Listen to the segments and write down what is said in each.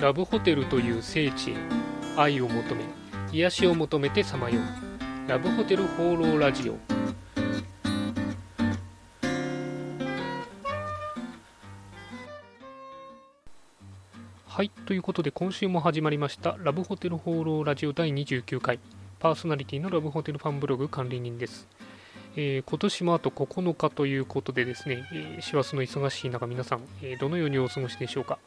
ラブホテルという聖地へ愛を求め癒しを求めてさまよう。ラブホテル放浪ラジオ。はいということで今週も始まりましたラブホテル放浪ラジオ第29回。パーソナリティのラブホテルファンブログ管理人です。えー、今年もあと9日ということでですね、えー、師走の忙しい中皆さん、えー、どのようにお過ごしでしょうか、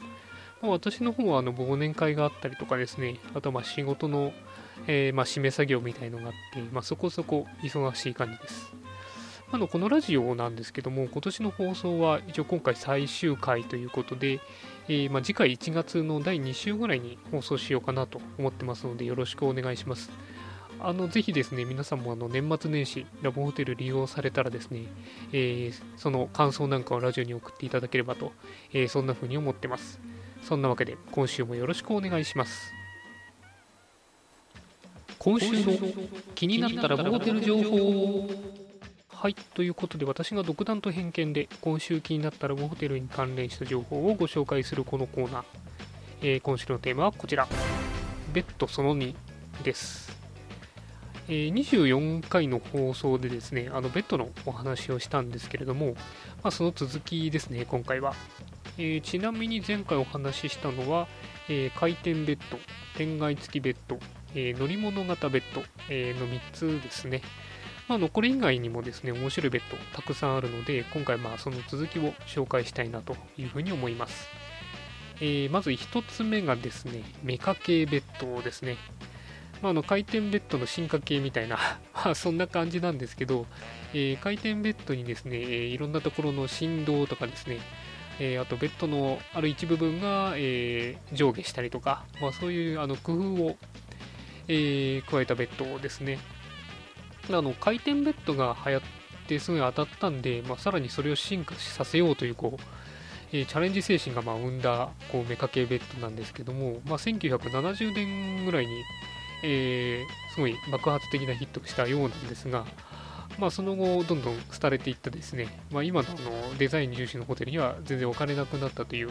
まあ、私の方はあの忘年会があったりとかですねあとはま仕事の、えまあ、締め作業みたいのがあって、まあ、そこそこ忙しい感じですあのこのラジオなんですけども今年の放送は一応今回最終回ということで、えま次回1月の第2週ぐらいに放送しようかなと思ってますのでよろしくお願いしますあのぜひですね、皆さんもあの年末年始、ラブホテル利用されたらですね、えー、その感想なんかをラジオに送っていただければと、えー、そんな風に思ってます。そんなわけで、今週もよろしくお願いします。今週の気になったラブホテル情報はい、ということで私が独断と偏見で今週気になったラブホテルに関連した情報をご紹介するこのコーナー。えー、今週のテーマはこちら。ベッドその2です。えー、24回の放送でですね、あのベッドのお話をしたんですけれども、まあ、その続きですね、今回は。えー、ちなみに前回お話ししたのは、えー、回転ベッド、天外付きベッド、え乗り物型ベッド、えの3つですね。まあ、のこれ以外にもですね、面白いベッドたくさんあるので、今回まあその続きを紹介したいなというふうに思います。えまず1つ目がですね、メカ系ベッドですね。まあ、の回転ベッドの進化系みたいな まあ、そんな感じなんですけど、えー、回転ベッドにですね、えー、いろんなところの振動とかですね、えー、あとベッドのある一部分が、え上下したりとか、まあ、そういうあの工夫を、え加えたベッドですね。あの回転ベッドが流行ってすごい当たったんで、まあ、さらにそれを進化させようというこう、えチャレンジ精神がまあ生んだこうメカ系ベッドなんですけども、まあ、1970年ぐらいにえー、すごい爆発的なヒットしたようなんですが、まあ、その後、どんどん廃れていったですね、まあ、今のあのデザイン重視のホテルには全然置かれなくなったという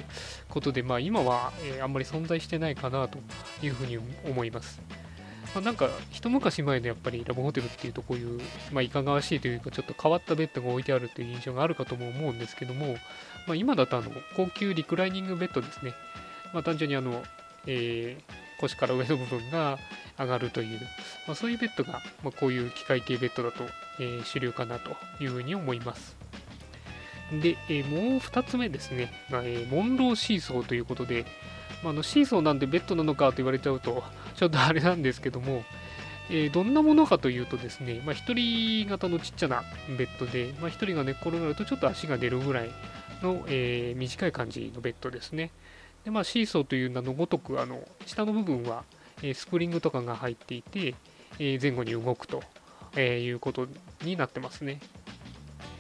ことで、まあ、今は、えー、あんまり存在してないかなというふうに思います。まあ、なんか、一昔前のやっぱりラブホテルっていうと、こういう、まあ、いかがわしいというか、ちょっと変わったベッドが置いてあるという印象があるかとも思うんですけども、まあ、今だとあの高級リクライニングベッドですね。まあ、単純にあの、えー腰から上の部分が上がるという、まあ、そういうベッドが、まあ、こういう機械系ベッドだと、えー、主流かなというふうに思います。で、えー、もう2つ目ですね、えー、モンローシーソーということで、まあ、のシーソーなんでベッドなのかと言われちゃうと、ちょっとあれなんですけども、えー、どんなものかというとですね、まあ、1人型のちっちゃなベッドで、まあ、1人が寝っ転がるとちょっと足が出るぐらいの、えー、短い感じのベッドですね。で、まあ、シーソーという名のごとく、あの下の部分は、えスプリングとかが入っていて、え前後に動くと、えいうことになってますね。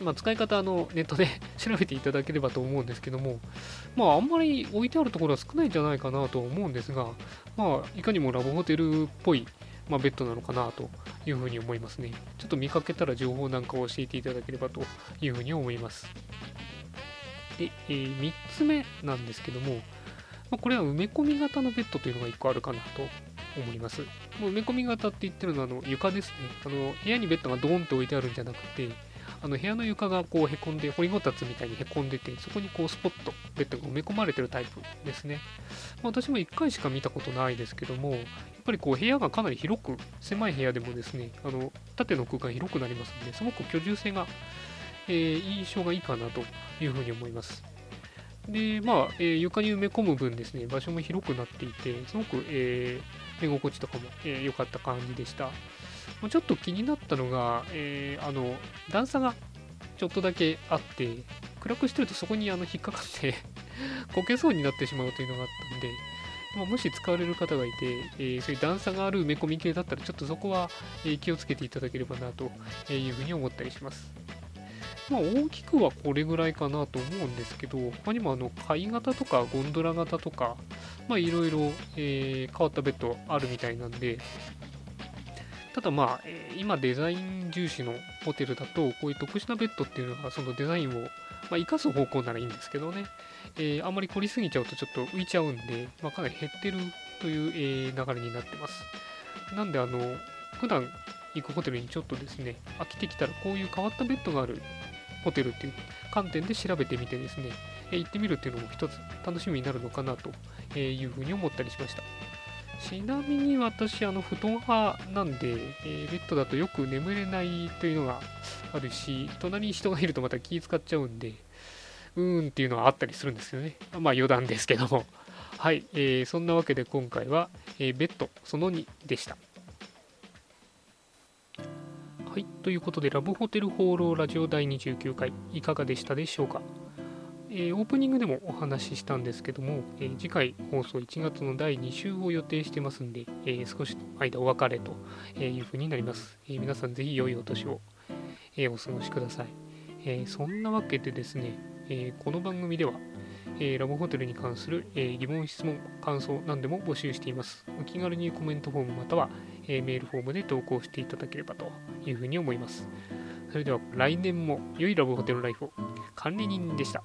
まあ、使い方あのネットで 調べていただければと思うんですけども、まあ、あんまり置いてあるところは少ないんじゃないかなと思うんですが、まあ、いかにもラブホテルっぽい、まあ、ベッドなのかなというふうに思いますね。ちょっと見かけたら情報なんかを教えていただければというふうに思います。で、えー、3つ目なんですけども、まあ、これは埋め込み型のベッドというのが1個あるかなと思います。もう埋め込み型って言ってるのはあの床ですね。あの部屋にベッドがドーンと置いてあるんじゃなくて、あの部屋の床がこうへこんで、掘りごたつみたいにへこんでて、そこにこうスポット、ベッドが埋め込まれてるタイプですね。まあ、私も1回しか見たことないですけども、やっぱりこう部屋がかなり広く、狭い部屋でもですね、あの縦の空間広くなりますので、すごく居住性が、えー、印象がいいかなというふうに思います。で、まあ、えー、床に埋め込む分ですね、場所も広くなっていて、すごく、えー、寝心地とかも良、えー、かった感じでした。ちょっと気になったのが、えー、あの、段差がちょっとだけあって、暗くしてるとそこにあの引っかかって こけそうになってしまうというのがあったんで、まあ、もし使われる方がいて、えー、そういう段差がある埋め込み系だったら、ちょっとそこは、え気をつけていただければなというふうに思ったりします。まあ、大きくはこれぐらいかなと思うんですけど、他にもあの貝型とかゴンドラ型とか、まあ、いろいろ、えー、変わったベッドあるみたいなんで、ただまあ、今デザイン重視のホテルだと、こういう特殊なベッドっていうのは、そのデザインをまあ、生かす方向ならいいんですけどね、えー、あんまり凝りすぎちゃうとちょっと浮いちゃうんで、まあ、かなり減ってるという、えー、流れになってます。なんで、あの、普段行くホテルにちょっとですね、飽きてきたらこういう変わったベッドがあるホテルっていう観点で調べてみてですね、え、行ってみるっていうのも一つ楽しみになるのかなというふうに思ったりしました。ちなみに私、あの布団派なんで、えー、ベッドだとよく眠れないというのがあるし、隣に人がいるとまた気使っちゃうんで、うーんっていうのはあったりするんですよね。まあ余談ですけども。はい、えー、そんなわけで今回は、えー、ベッドその2でした。はい、ということで、ラブホテル放浪ラジオ第29回、いかがでしたでしょうか？えー、オープニングでもお話ししたんですけども、えー、次回放送1月の第2週を予定してますんで、えー、少しの間お別れというふうになります。え皆さんぜひ良いお年を、えお過ごしください、えそんなわけでですね、えこの番組では、えラブホテルに関する、え疑問、質問、感想何でも募集しています。お気軽にコメントフォームまたは、えメールフォームで投稿していただければというふうに思います。それでは来年も良いラブホテルライフを管理人でした。